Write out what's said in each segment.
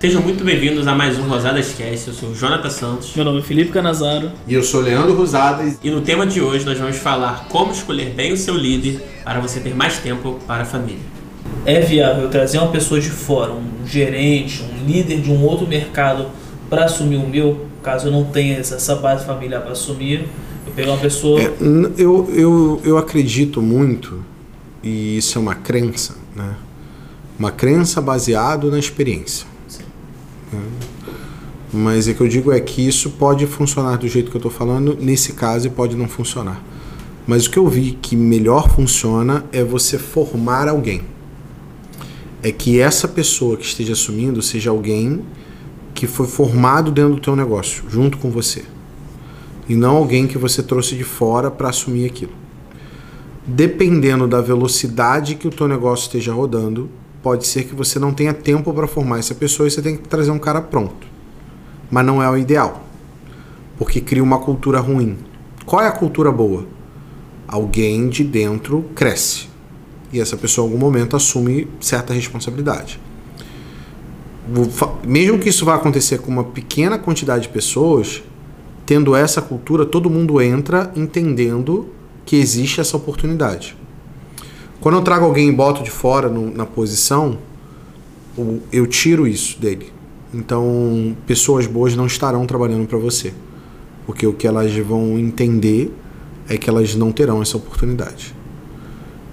Sejam muito bem-vindos a mais um Rosadas Cast. Eu sou o Jonathan Santos. Meu nome é Felipe Canazaro. E eu sou Leandro Rosadas. E no tema de hoje nós vamos falar como escolher bem o seu líder para você ter mais tempo para a família. É viável eu trazer uma pessoa de fora, um gerente, um líder de um outro mercado para assumir o meu, caso eu não tenha essa base familiar para assumir? Eu pegar uma pessoa. É, eu, eu, eu acredito muito, e isso é uma crença, né? Uma crença baseada na experiência. Mas é que eu digo é que isso pode funcionar do jeito que eu estou falando, nesse caso pode não funcionar. Mas o que eu vi que melhor funciona é você formar alguém. É que essa pessoa que esteja assumindo seja alguém que foi formado dentro do teu negócio, junto com você. E não alguém que você trouxe de fora para assumir aquilo. Dependendo da velocidade que o teu negócio esteja rodando, pode ser que você não tenha tempo para formar essa pessoa e você tem que trazer um cara pronto. Mas não é o ideal, porque cria uma cultura ruim. Qual é a cultura boa? Alguém de dentro cresce e essa pessoa em algum momento assume certa responsabilidade. Mesmo que isso vá acontecer com uma pequena quantidade de pessoas, tendo essa cultura, todo mundo entra entendendo que existe essa oportunidade. Quando eu trago alguém e boto de fora no, na posição, eu tiro isso dele. Então, pessoas boas não estarão trabalhando para você. Porque o que elas vão entender é que elas não terão essa oportunidade.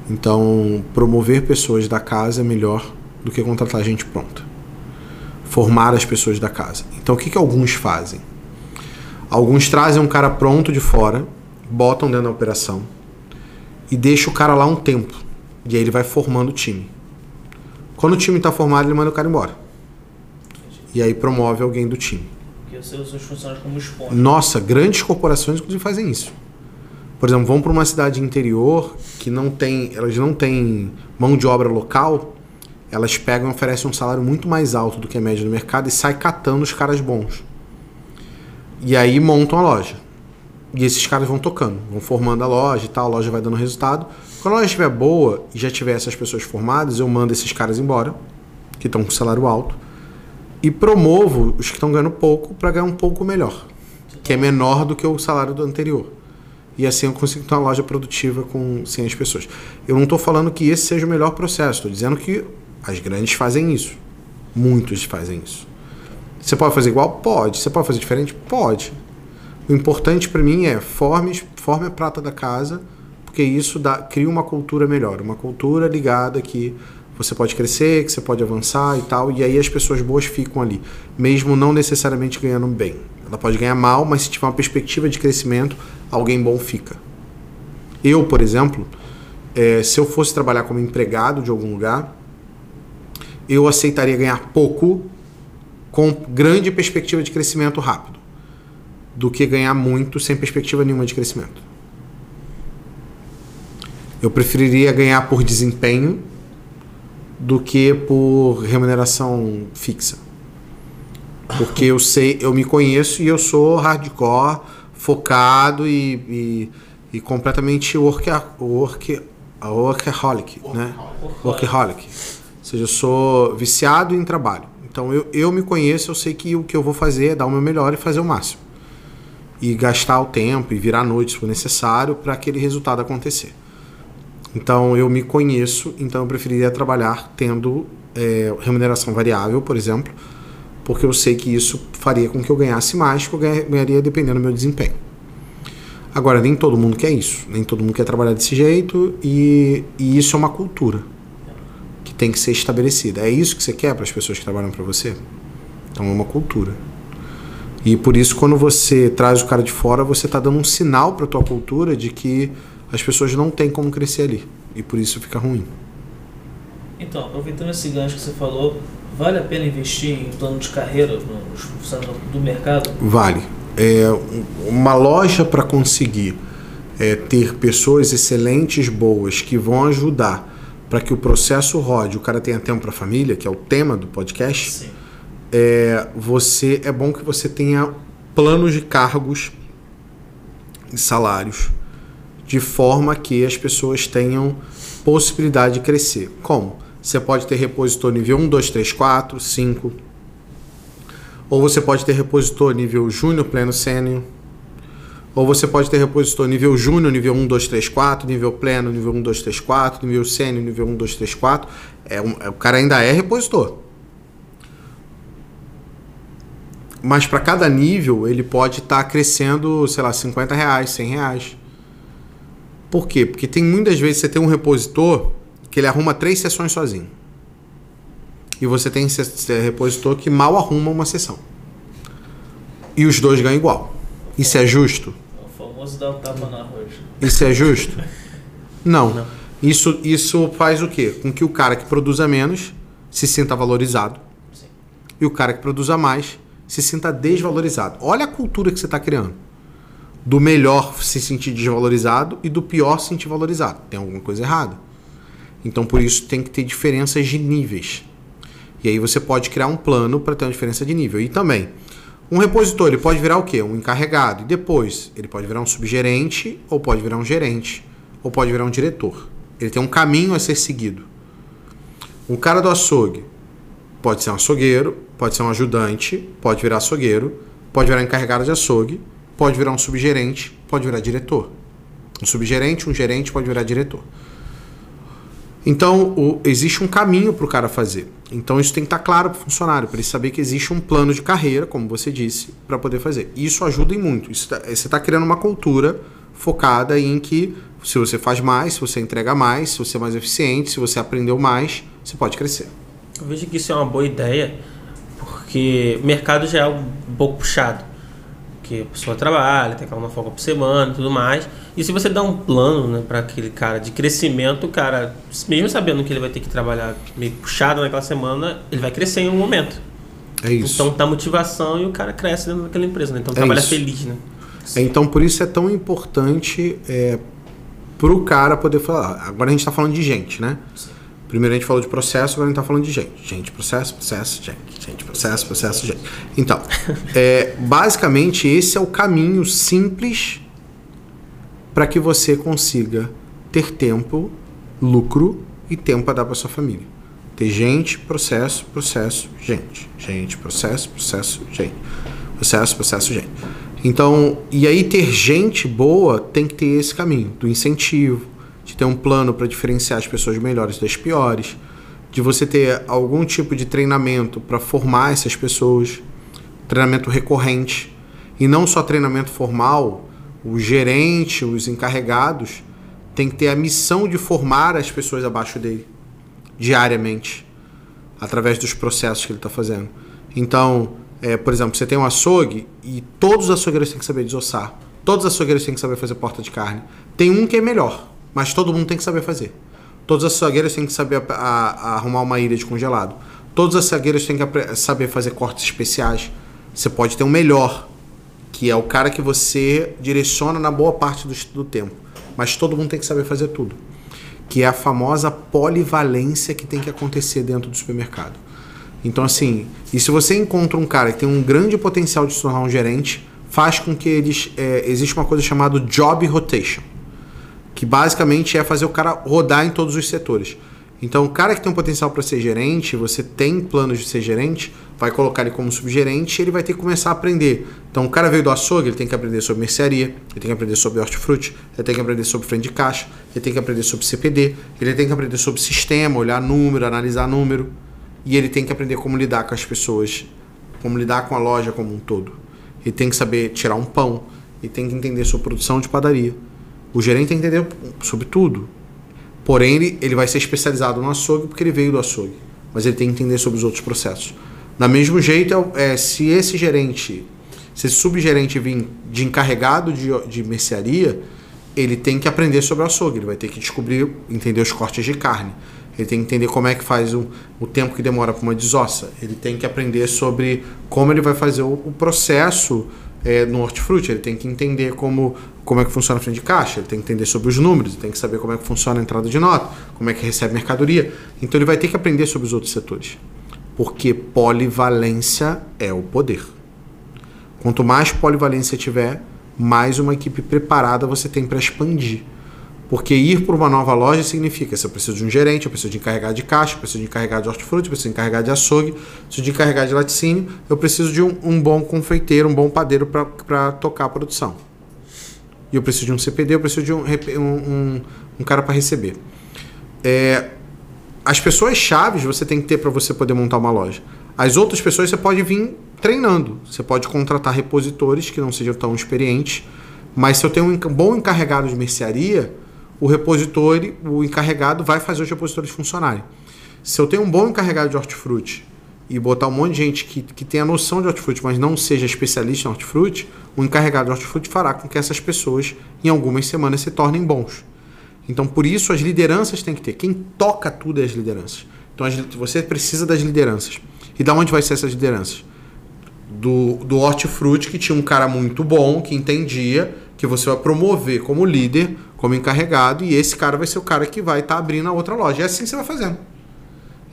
Então, promover pessoas da casa é melhor do que contratar gente pronta. Formar as pessoas da casa. Então, o que, que alguns fazem? Alguns trazem um cara pronto de fora, botam dentro da operação e deixam o cara lá um tempo e aí ele vai formando o time. Quando o time está formado, ele manda o cara embora. E aí promove alguém do time. Porque os seus funcionários como esponja. Nossa, grandes corporações inclusive fazem isso. Por exemplo, vão para uma cidade interior que não tem, elas não têm mão de obra local, elas pegam e oferecem um salário muito mais alto do que a média do mercado e sai catando os caras bons. E aí montam a loja. E esses caras vão tocando, vão formando a loja e tal, a loja vai dando resultado. Quando ela estiver boa e já tiver essas pessoas formadas, eu mando esses caras embora, que estão com salário alto, e promovo os que estão ganhando pouco para ganhar um pouco melhor, que é menor do que o salário do anterior. E assim eu consigo ter uma loja produtiva com 100 pessoas. Eu não estou falando que esse seja o melhor processo, estou dizendo que as grandes fazem isso. Muitos fazem isso. Você pode fazer igual? Pode. Você pode fazer diferente? Pode. O importante para mim é forme, forme a prata da casa porque isso dá, cria uma cultura melhor, uma cultura ligada que você pode crescer, que você pode avançar e tal, e aí as pessoas boas ficam ali, mesmo não necessariamente ganhando bem. Ela pode ganhar mal, mas se tiver uma perspectiva de crescimento, alguém bom fica. Eu, por exemplo, é, se eu fosse trabalhar como empregado de algum lugar, eu aceitaria ganhar pouco com grande perspectiva de crescimento rápido, do que ganhar muito sem perspectiva nenhuma de crescimento. Eu preferiria ganhar por desempenho do que por remuneração fixa. Porque eu sei, eu me conheço e eu sou hardcore, focado e, e, e completamente work, work, workaholic, né? Workaholic. Ou seja, eu sou viciado em trabalho. Então eu, eu me conheço, eu sei que o que eu vou fazer é dar o meu melhor e fazer o máximo. E gastar o tempo e virar a noite se for necessário para aquele resultado acontecer. Então eu me conheço, então eu preferiria trabalhar tendo é, remuneração variável, por exemplo, porque eu sei que isso faria com que eu ganhasse mais, que eu ganharia dependendo do meu desempenho. Agora, nem todo mundo quer isso, nem todo mundo quer trabalhar desse jeito, e, e isso é uma cultura que tem que ser estabelecida. É isso que você quer para as pessoas que trabalham para você? Então é uma cultura. E por isso, quando você traz o cara de fora, você está dando um sinal para a tua cultura de que as pessoas não têm como crescer ali. E por isso fica ruim. Então, aproveitando esse gancho que você falou, vale a pena investir em plano de carreira nos funcionários do mercado? Vale. É, uma loja para conseguir é, ter pessoas excelentes, boas, que vão ajudar para que o processo rode, o cara tenha tempo para a família, que é o tema do podcast. Sim. É, você é bom que você tenha planos de cargos e salários de forma que as pessoas tenham possibilidade de crescer. Como? Você pode ter repositor nível 1, 2, 3, 4, 5. Ou você pode ter repositor nível júnior, pleno, sênior. Ou você pode ter repositor nível júnior, nível 1, 2, 3, 4, nível pleno, nível 1, 2, 3, 4, nível sênior, nível 1, 2, 3, 4. É um, é, o cara ainda é repositor. Mas para cada nível ele pode estar tá crescendo, sei lá, 50 reais, 100 reais. Por quê? Porque tem muitas vezes você tem um repositor que ele arruma três sessões sozinho. E você tem repositor que mal arruma uma sessão. E os dois ganham igual. Isso é justo? O famoso dar o tapa na roxa. Isso é justo? Não. Não. Isso, isso faz o quê? Com que o cara que produza menos se sinta valorizado. Sim. E o cara que produza mais se sinta desvalorizado. Olha a cultura que você está criando. Do melhor se sentir desvalorizado e do pior se sentir valorizado. Tem alguma coisa errada. Então, por isso, tem que ter diferenças de níveis. E aí você pode criar um plano para ter uma diferença de nível. E também, um repositor ele pode virar o quê? Um encarregado. E depois, ele pode virar um subgerente, ou pode virar um gerente, ou pode virar um diretor. Ele tem um caminho a ser seguido. O cara do açougue pode ser um açougueiro, pode ser um ajudante, pode virar açougueiro, pode virar encarregado de açougue, pode virar um subgerente, pode virar diretor. Um subgerente, um gerente pode virar diretor. Então, o, existe um caminho para o cara fazer. Então, isso tem que estar tá claro para o funcionário, para ele saber que existe um plano de carreira, como você disse, para poder fazer. Isso ajuda em muito. Tá, você está criando uma cultura focada em que se você faz mais, se você entrega mais, se você é mais eficiente, se você aprendeu mais, você pode crescer. Eu vejo que isso é uma boa ideia, porque o mercado já é um pouco puxado. Porque a pessoa trabalha, tem uma folga por semana e tudo mais. E se você dá um plano né, para aquele cara de crescimento, o cara, mesmo sabendo que ele vai ter que trabalhar meio puxado naquela semana, ele vai crescer em um momento. É isso. Então tá motivação e o cara cresce dentro daquela empresa, né? Então é trabalha isso. feliz, né? É, então por isso é tão importante é, para o cara poder falar. Agora a gente está falando de gente, né? Sim. Primeiro a gente falou de processo, agora a gente está falando de gente. Gente, processo, processo, gente. Gente, processo, processo, gente. Então, é, basicamente esse é o caminho simples para que você consiga ter tempo, lucro e tempo para dar para sua família. Ter gente, processo, processo, gente. Gente, processo, processo, gente. Processo, processo, gente. Então, e aí ter gente boa tem que ter esse caminho do incentivo, de ter um plano para diferenciar as pessoas melhores das piores, de você ter algum tipo de treinamento para formar essas pessoas, treinamento recorrente, e não só treinamento formal, o gerente, os encarregados tem que ter a missão de formar as pessoas abaixo dele diariamente, através dos processos que ele está fazendo. Então, é, por exemplo, você tem um açougue e todos os açougueiros têm que saber desossar. Todos os açougueiros têm que saber fazer porta de carne. Tem um que é melhor, mas todo mundo tem que saber fazer. Todos os açougueiros têm que saber a, a, arrumar uma ilha de congelado. Todos os açougueiros têm que saber fazer cortes especiais. Você pode ter um melhor, que é o cara que você direciona na boa parte do, do tempo. Mas todo mundo tem que saber fazer tudo. Que é a famosa polivalência que tem que acontecer dentro do supermercado. Então, assim, e se você encontra um cara que tem um grande potencial de se tornar um gerente, faz com que eles. É, existe uma coisa chamada job rotation que basicamente é fazer o cara rodar em todos os setores. Então, o cara que tem um potencial para ser gerente, você tem planos de ser gerente, vai colocar ele como subgerente ele vai ter que começar a aprender. Então, o cara veio do açougue, ele tem que aprender sobre mercearia, ele tem que aprender sobre hortifruti, ele tem que aprender sobre frente de caixa, ele tem que aprender sobre CPD, ele tem que aprender sobre sistema, olhar número, analisar número, e ele tem que aprender como lidar com as pessoas, como lidar com a loja como um todo. Ele tem que saber tirar um pão, ele tem que entender sobre produção de padaria. O gerente tem que entender sobre tudo. Porém, ele, ele vai ser especializado no açougue porque ele veio do açougue. Mas ele tem que entender sobre os outros processos. Da mesmo jeito, é, é, se esse gerente, se esse subgerente vir de encarregado de, de mercearia, ele tem que aprender sobre o açougue. Ele vai ter que descobrir, entender os cortes de carne. Ele tem que entender como é que faz o, o tempo que demora para uma desossa. Ele tem que aprender sobre como ele vai fazer o, o processo é, no hortifruti, ele tem que entender como, como é que funciona a frente de caixa, ele tem que entender sobre os números, ele tem que saber como é que funciona a entrada de nota, como é que recebe mercadoria. Então ele vai ter que aprender sobre os outros setores. Porque polivalência é o poder. Quanto mais polivalência tiver, mais uma equipe preparada você tem para expandir. Porque ir para uma nova loja significa se eu preciso de um gerente, eu preciso de encarregado de caixa, eu preciso de encarregado de hortifruti, eu preciso de encarregado de açougue, eu preciso de encarregado de laticínio, eu preciso de um, um bom confeiteiro, um bom padeiro para tocar a produção. E eu preciso de um CPD, eu preciso de um, um, um, cara para receber. É, as pessoas chaves você tem que ter para você poder montar uma loja. As outras pessoas você pode vir treinando. Você pode contratar repositores que não sejam tão experientes. Mas se eu tenho um bom encarregado de mercearia, o repositor, o encarregado vai fazer os repositores funcionarem. Se eu tenho um bom encarregado de hortifruti e botar um monte de gente que, que tenha noção de hortifruti, mas não seja especialista em hortifruti, o encarregado de hortifruti fará com que essas pessoas, em algumas semanas, se tornem bons. Então, por isso, as lideranças têm que ter. Quem toca tudo é as lideranças. Então, você precisa das lideranças. E da onde vai ser essas lideranças? Do, do hortifruti, que tinha um cara muito bom, que entendia, que você vai promover como líder, como encarregado, e esse cara vai ser o cara que vai estar tá abrindo a outra loja. É assim que você vai fazendo.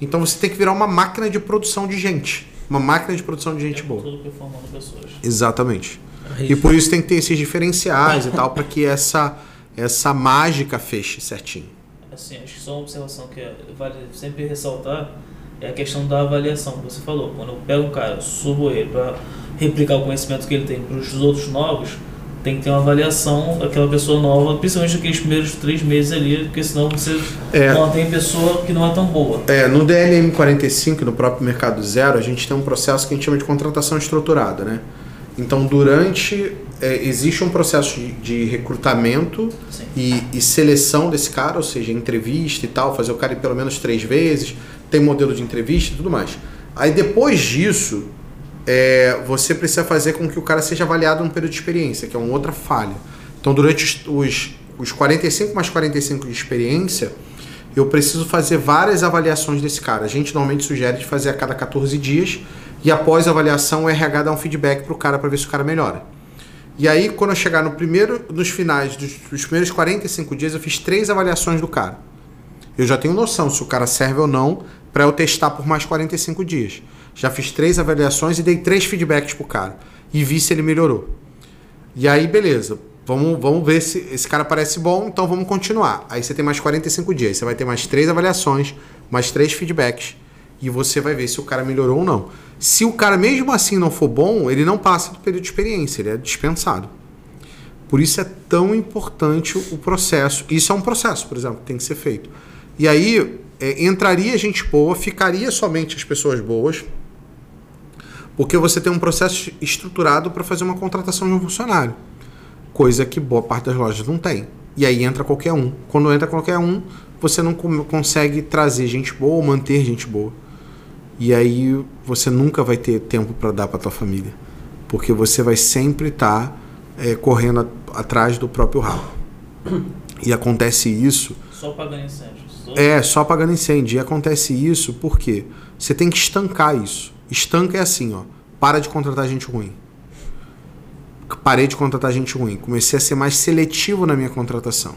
Então, você tem que virar uma máquina de produção de gente. Uma máquina de produção de gente é boa. Tudo performando pessoas. Exatamente. E por isso tem que ter esses diferenciais e tal, para que essa essa mágica feche certinho. Assim, acho que só uma observação que é, vale sempre ressaltar é a questão da avaliação que você falou. Quando eu pego um cara, subo ele para replicar o conhecimento que ele tem para os outros novos, tem que ter uma avaliação daquela pessoa nova, principalmente naqueles primeiros três meses ali, porque senão você é, não tem pessoa que não é tão boa. É, no DLM 45, no próprio Mercado Zero, a gente tem um processo que a gente chama de contratação estruturada, né? Então, durante. É, existe um processo de, de recrutamento e, e, seleção desse cara, ou seja, entrevista e tal, fazer o cara ir pelo menos três vezes, tem modelo de entrevista e tudo mais. Aí, depois disso, é, você precisa fazer com que o cara seja avaliado num período de experiência, que é uma outra falha. Então, durante os, os 45 mais 45 de experiência, eu preciso fazer várias avaliações desse cara. A gente normalmente sugere de fazer a cada 14 dias e após a avaliação, o RH dá um feedback para o cara para ver se o cara melhora. E aí, quando eu chegar no primeiro, nos finais dos, dos, primeiros 45 dias, eu fiz três avaliações do cara. Eu já tenho noção se o cara serve ou não para eu testar por mais 45 dias. Já fiz três avaliações e dei três feedbacks pro cara. E vi se ele melhorou. E aí, beleza. Vamos, vamos ver se esse cara parece bom, então vamos continuar. Aí você tem mais 45 dias. Você vai ter mais três avaliações, mais três feedbacks. E você vai ver se o cara melhorou ou não. Se o cara mesmo assim não for bom, ele não passa do período de experiência, ele é dispensado. Por isso é tão importante o processo. Isso é um processo, por exemplo, que tem que ser feito. E aí é, entraria gente boa, ficaria somente as pessoas boas, porque você tem um processo estruturado para fazer uma contratação de um funcionário, coisa que boa parte das lojas não tem. E aí entra qualquer um. Quando entra qualquer um, você não consegue trazer gente boa ou manter gente boa. E aí você nunca vai ter tempo para dar para tua família, porque você vai sempre estar tá, é, correndo a, atrás do próprio rabo. E acontece isso. Só pagando incêndio. Só... É, só pagando incêndio. E acontece isso porque você tem que estancar isso. Estanca é assim, ó. Para de contratar gente ruim. Parei de contratar gente ruim. Comecei a ser mais seletivo na minha contratação.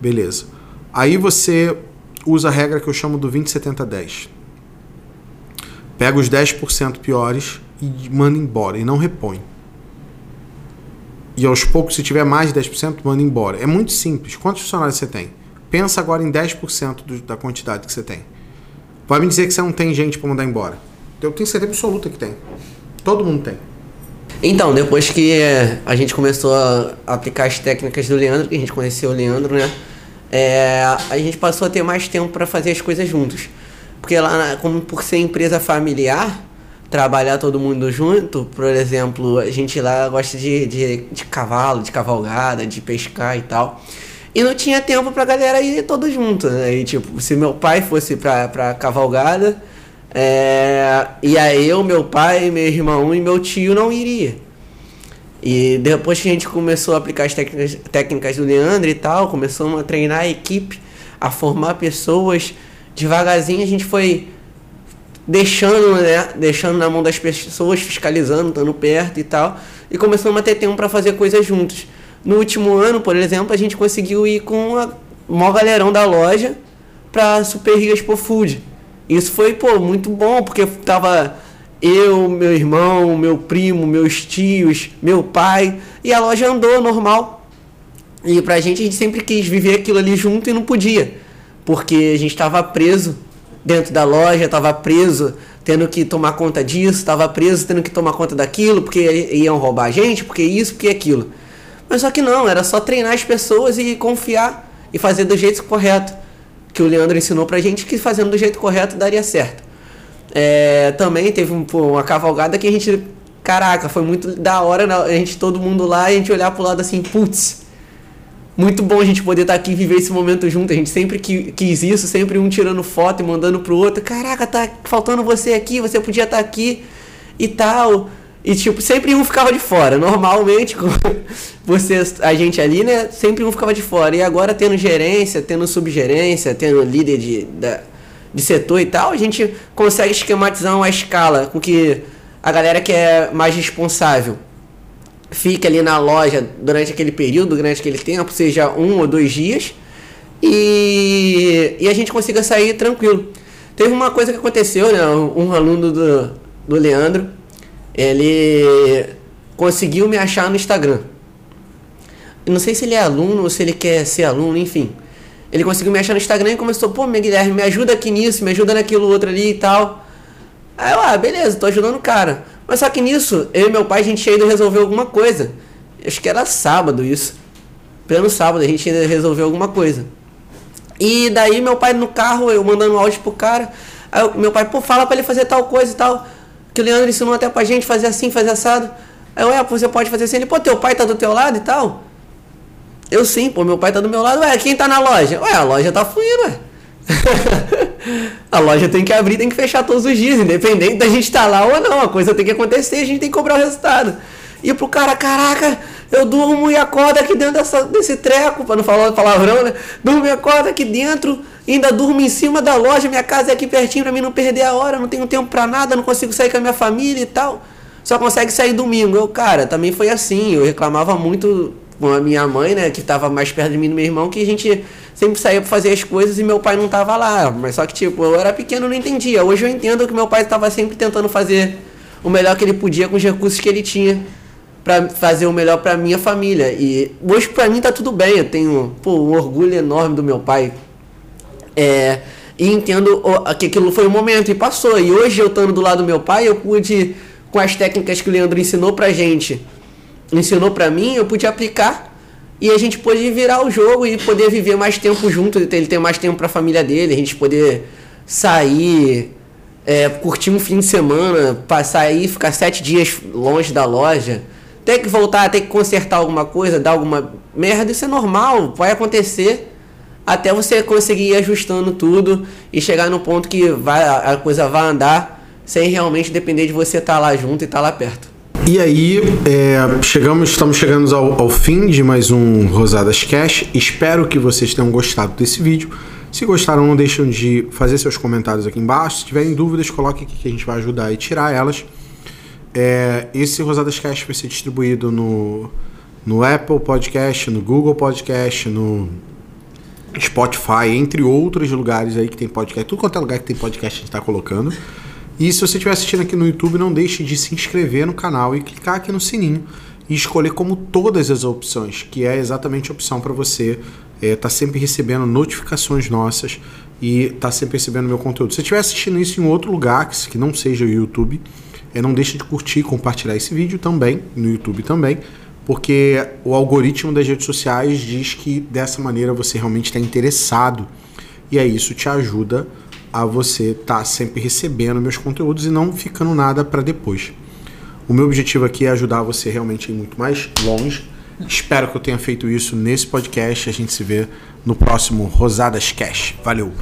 Beleza. Aí você usa a regra que eu chamo do 20, 70, 10 pega os 10% piores e manda embora e não repõe. E aos poucos, se tiver mais de 10%, manda embora. É muito simples. Quantos funcionários você tem? Pensa agora em 10% do, da quantidade que você tem. Vai me dizer que você não tem gente para mandar embora. Eu tenho certeza absoluta que tem. Todo mundo tem. Então, depois que eh, a gente começou a aplicar as técnicas do Leandro, que a gente conheceu o Leandro, né? É, a gente passou a ter mais tempo para fazer as coisas juntos. Porque lá, como por ser empresa familiar, trabalhar todo mundo junto, por exemplo, a gente lá gosta de, de, de cavalo, de cavalgada, de pescar e tal. E não tinha tempo pra galera ir todo junto, né? E, tipo, se meu pai fosse pra, pra cavalgada, é, ia eu, meu pai, meu irmão e meu tio não iria. E depois que a gente começou a aplicar as técnicas, técnicas do Leandro e tal, começamos a treinar a equipe, a formar pessoas devagarzinho a gente foi deixando, né, deixando na mão das pessoas, fiscalizando, estando perto e tal, e começamos a ter tempo para fazer coisas juntos. No último ano, por exemplo, a gente conseguiu ir com a maior galerão da loja para Super Rio Expo Food. Isso foi, pô, muito bom, porque tava eu, meu irmão, meu primo, meus tios, meu pai, e a loja andou normal. E pra gente, a gente sempre quis viver aquilo ali junto e não podia. Porque a gente estava preso dentro da loja, estava preso tendo que tomar conta disso, estava preso tendo que tomar conta daquilo, porque iam roubar a gente, porque isso, porque aquilo. Mas só que não, era só treinar as pessoas e confiar e fazer do jeito correto. Que o Leandro ensinou pra gente que fazendo do jeito correto daria certo. É, também teve um, pô, uma cavalgada que a gente. Caraca, foi muito da hora a gente, todo mundo lá, a gente olhar pro lado assim, putz, muito bom a gente poder estar tá aqui e viver esse momento junto. A gente sempre quis isso, sempre um tirando foto e mandando pro outro. Caraca, tá faltando você aqui, você podia estar tá aqui e tal. E tipo, sempre um ficava de fora. Normalmente, com você, a gente ali, né? Sempre um ficava de fora. E agora tendo gerência, tendo subgerência, tendo líder de, da, de setor e tal, a gente consegue esquematizar uma escala com que a galera que é mais responsável fique ali na loja durante aquele período, durante aquele tempo, seja um ou dois dias, e, e a gente consiga sair tranquilo. Teve uma coisa que aconteceu, né? Um aluno do, do Leandro, ele conseguiu me achar no Instagram. não sei se ele é aluno ou se ele quer ser aluno, enfim. Ele conseguiu me achar no Instagram e começou, pô, meu Guilherme, me ajuda aqui nisso, me ajuda naquilo outro ali e tal. Aí eu, ah, beleza, tô ajudando o cara. Mas só que nisso, eu e meu pai, a gente tinha ido resolver alguma coisa. Acho que era sábado isso. Pleno sábado, a gente ia resolver alguma coisa. E daí meu pai no carro, eu mandando um áudio pro cara. Aí eu, meu pai, pô, fala pra ele fazer tal coisa e tal. Que o Leandro ensinou até pra gente fazer assim, fazer assado. Aí eu, é, você pode fazer assim. Ele, pô, teu pai tá do teu lado e tal? Eu sim, pô, meu pai tá do meu lado. Ué, quem tá na loja? Ué, a loja tá fluindo, ué. a loja tem que abrir, tem que fechar todos os dias, independente da gente estar tá lá ou não. A coisa tem que acontecer, a gente tem que cobrar o resultado. E pro cara, caraca, eu durmo e acordo aqui dentro dessa, desse treco, para não falar palavrão, né? Durmo e acordo aqui dentro, ainda durmo em cima da loja, minha casa é aqui pertinho para mim não perder a hora, não tenho tempo para nada, não consigo sair com a minha família e tal. Só consegue sair domingo. Eu, cara, também foi assim, eu reclamava muito com a minha mãe, né, que estava mais perto de mim do meu irmão, que a gente sempre saía para fazer as coisas e meu pai não tava lá. Mas só que, tipo, eu era pequeno não entendia. Hoje eu entendo que meu pai estava sempre tentando fazer o melhor que ele podia com os recursos que ele tinha para fazer o melhor para minha família. E hoje para mim tá tudo bem. Eu tenho, pô, um orgulho enorme do meu pai. É, e entendo que aquilo foi um momento e passou. E hoje eu estando do lado do meu pai, eu pude com as técnicas que o Leandro ensinou pra gente ensinou para mim, eu pude aplicar e a gente pôde virar o jogo e poder viver mais tempo junto, ele ter mais tempo para a família dele, a gente poder sair, é, curtir um fim de semana, passar aí, ficar sete dias longe da loja, ter que voltar, ter que consertar alguma coisa, dar alguma merda, isso é normal, vai acontecer até você conseguir ir ajustando tudo e chegar no ponto que vai, a coisa vai andar sem realmente depender de você estar tá lá junto e estar tá lá perto. E aí, é, chegamos, estamos chegando ao, ao, fim de mais um Rosadas Cash. Espero que vocês tenham gostado desse vídeo. Se gostaram, não deixem de fazer seus comentários aqui embaixo. Se tiverem dúvidas, coloque aqui que a gente vai ajudar a tirar elas. É, esse Rosadas Cash vai ser distribuído no, no Apple Podcast, no Google Podcast, no Spotify, entre outros lugares aí que tem podcast. Tudo quanto é lugar que tem podcast a gente está colocando. E se você estiver assistindo aqui no YouTube, não deixe de se inscrever no canal e clicar aqui no sininho e escolher como todas as opções, que é exatamente a opção para você estar é, tá sempre recebendo notificações nossas e estar tá sempre recebendo meu conteúdo. Se você estiver assistindo isso em outro lugar, que não seja o YouTube, é, não deixe de curtir e compartilhar esse vídeo também, no YouTube também, porque o algoritmo das redes sociais diz que dessa maneira você realmente está interessado e aí isso te ajuda a você estar tá sempre recebendo meus conteúdos e não ficando nada para depois. O meu objetivo aqui é ajudar você realmente a ir muito mais longe. Espero que eu tenha feito isso nesse podcast. A gente se vê no próximo Rosadas Cash. Valeu!